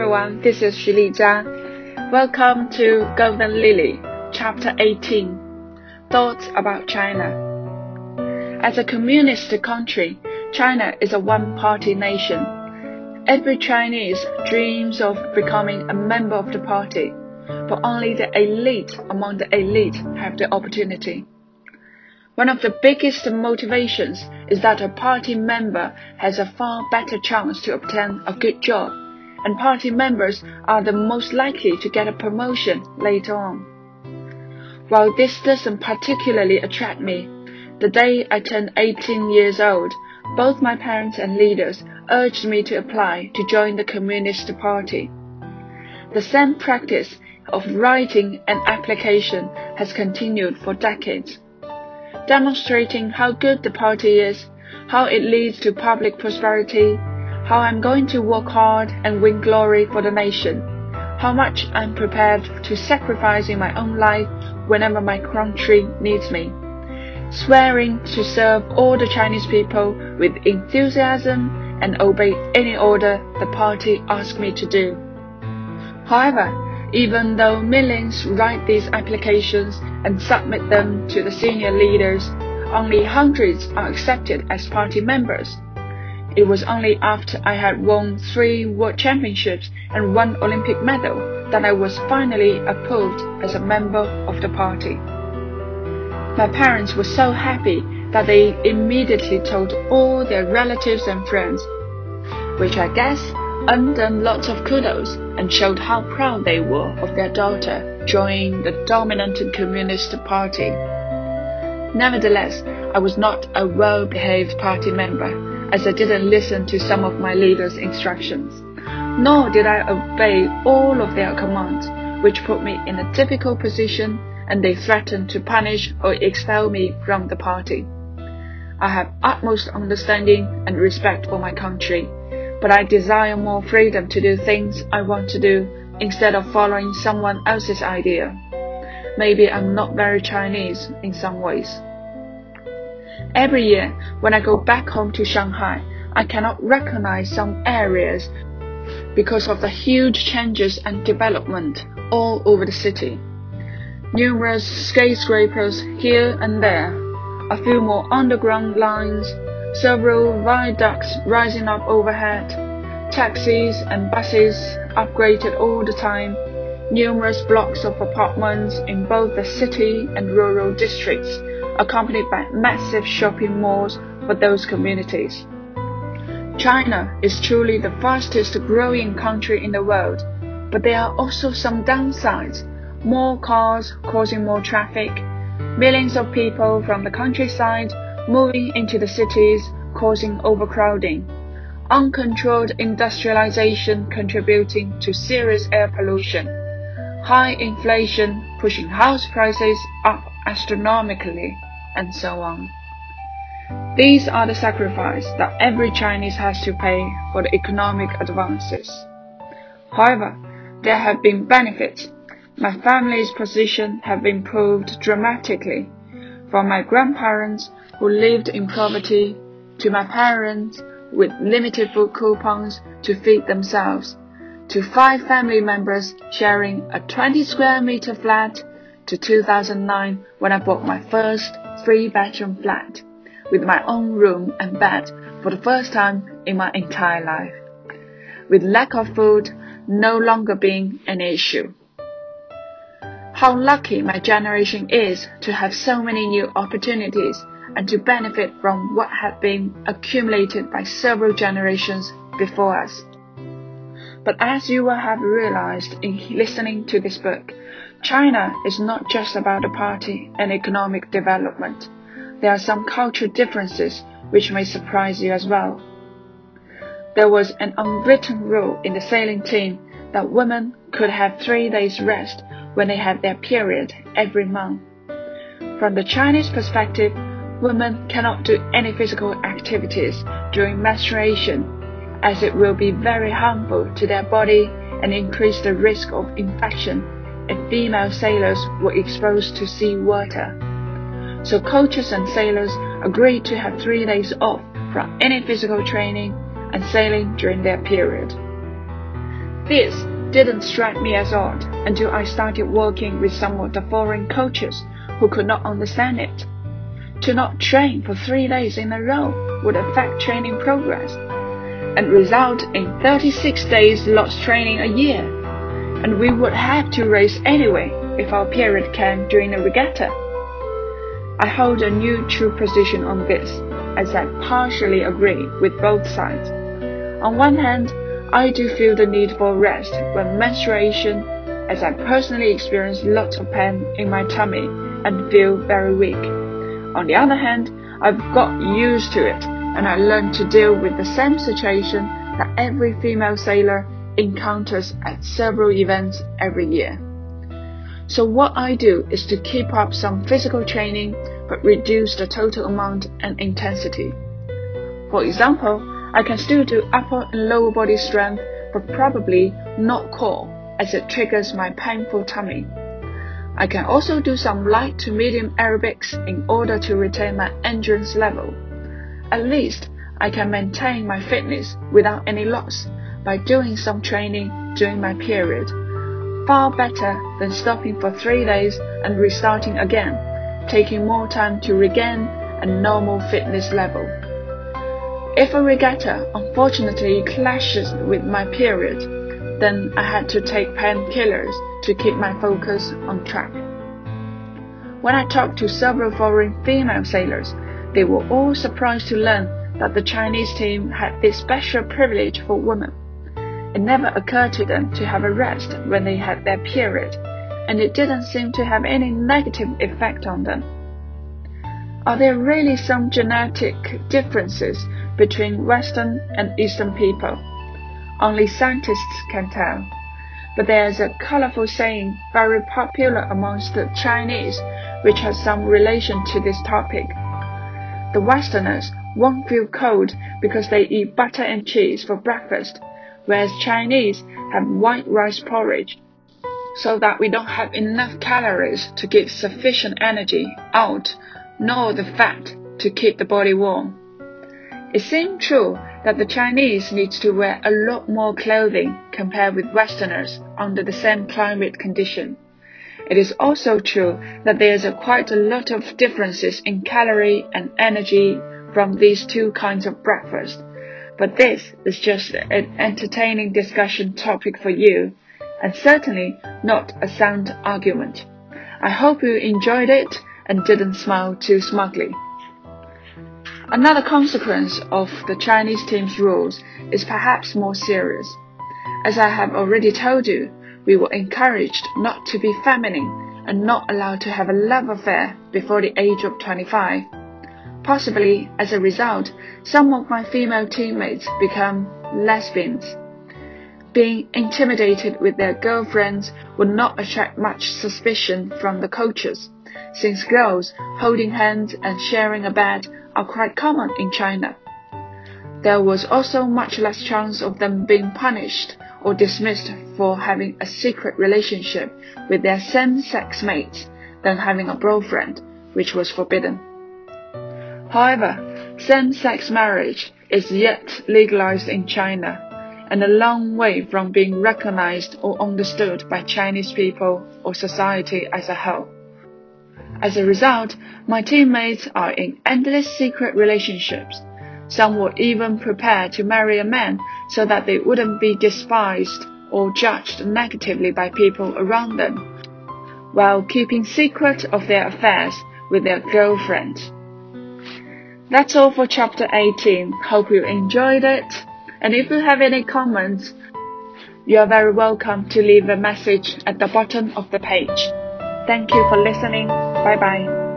Everyone, this is Xu Lijia. Welcome to Golden Lily, Chapter 18 Thoughts about China. As a communist country, China is a one party nation. Every Chinese dreams of becoming a member of the party, but only the elite among the elite have the opportunity. One of the biggest motivations is that a party member has a far better chance to obtain a good job, and party members are the most likely to get a promotion later on. While this doesn't particularly attract me, the day I turned 18 years old, both my parents and leaders urged me to apply to join the Communist Party. The same practice of writing an application has continued for decades demonstrating how good the party is, how it leads to public prosperity, how I'm going to work hard and win glory for the nation, how much I'm prepared to sacrifice in my own life whenever my country needs me, swearing to serve all the Chinese people with enthusiasm and obey any order the party asks me to do. However, even though millions write these applications and submit them to the senior leaders, only hundreds are accepted as party members. It was only after I had won three world championships and one Olympic medal that I was finally approved as a member of the party. My parents were so happy that they immediately told all their relatives and friends, which I guess earned them lots of kudos and showed how proud they were of their daughter joining the dominant Communist Party. Nevertheless, I was not a well behaved party member, as I didn't listen to some of my leaders' instructions, nor did I obey all of their commands, which put me in a difficult position, and they threatened to punish or expel me from the party. I have utmost understanding and respect for my country but I desire more freedom to do things I want to do instead of following someone else's idea. Maybe I'm not very Chinese in some ways. Every year, when I go back home to Shanghai, I cannot recognize some areas because of the huge changes and development all over the city. Numerous skyscrapers here and there, a few more underground lines, several viaducts rising up overhead, taxis and buses upgraded all the time, numerous blocks of apartments in both the city and rural districts, accompanied by massive shopping malls for those communities. China is truly the fastest growing country in the world, but there are also some downsides. More cars causing more traffic, millions of people from the countryside moving into the cities causing overcrowding, uncontrolled industrialization contributing to serious air pollution, high inflation pushing house prices up astronomically, and so on. These are the sacrifices that every Chinese has to pay for the economic advances. However, there have been benefits. My family's position have improved dramatically. From my grandparents who lived in poverty to my parents with limited food coupons to feed themselves, to five family members sharing a 20 square meter flat, to 2009 when I bought my first three bedroom flat with my own room and bed for the first time in my entire life, with lack of food no longer being an issue. How lucky my generation is to have so many new opportunities and to benefit from what had been accumulated by several generations before us. But as you will have realized in listening to this book, China is not just about the party and economic development. There are some cultural differences which may surprise you as well. There was an unwritten rule in the sailing team that women could have three days rest when they had their period every month. From the Chinese perspective, women cannot do any physical activities during menstruation, as it will be very harmful to their body and increase the risk of infection if female sailors were exposed to sea water. So coaches and sailors agreed to have three days off from any physical training and sailing during their period. This didn't strike me as odd until I started working with some of the foreign coaches who could not understand it. To not train for three days in a row would affect training progress and result in 36 days lost training a year, and we would have to race anyway if our period came during a regatta. I hold a neutral position on this, as I partially agree with both sides. On one hand, I do feel the need for rest when menstruation, as I personally experience lots of pain in my tummy and feel very weak. On the other hand, I've got used to it and I learned to deal with the same situation that every female sailor encounters at several events every year. So what I do is to keep up some physical training but reduce the total amount and intensity. For example, I can still do upper and lower body strength but probably not core as it triggers my painful tummy. I can also do some light to medium aerobics in order to retain my endurance level. At least I can maintain my fitness without any loss by doing some training during my period. Far better than stopping for three days and restarting again, taking more time to regain a normal fitness level. If a regatta unfortunately clashes with my period, then I had to take painkillers to keep my focus on track. When I talked to several foreign female sailors, they were all surprised to learn that the Chinese team had this special privilege for women. It never occurred to them to have a rest when they had their period, and it didn't seem to have any negative effect on them. Are there really some genetic differences between Western and Eastern people? Only scientists can tell. But there is a colorful saying very popular amongst the Chinese which has some relation to this topic. The Westerners won't feel cold because they eat butter and cheese for breakfast, whereas Chinese have white rice porridge, so that we don't have enough calories to give sufficient energy out, nor the fat to keep the body warm. It seems true that the Chinese need to wear a lot more clothing compared with Westerners under the same climate condition. It is also true that there is a quite a lot of differences in calorie and energy from these two kinds of breakfast. But this is just an entertaining discussion topic for you, and certainly not a sound argument. I hope you enjoyed it and didn't smile too smugly. Another consequence of the Chinese team's rules is perhaps more serious. As I have already told you, we were encouraged not to be feminine and not allowed to have a love affair before the age of 25. Possibly as a result, some of my female teammates become lesbians. Being intimidated with their girlfriends would not attract much suspicion from the coaches, since girls holding hands and sharing a bed are quite common in China. There was also much less chance of them being punished or dismissed for having a secret relationship with their same-sex mates than having a girlfriend, which was forbidden. However, same-sex marriage is yet legalized in China and a long way from being recognized or understood by Chinese people or society as a whole. As a result, my teammates are in endless secret relationships. Some were even prepared to marry a man so that they wouldn't be despised or judged negatively by people around them, while keeping secret of their affairs with their girlfriends. That's all for chapter 18. Hope you enjoyed it. And if you have any comments, you are very welcome to leave a message at the bottom of the page. Thank you for listening. Bye bye.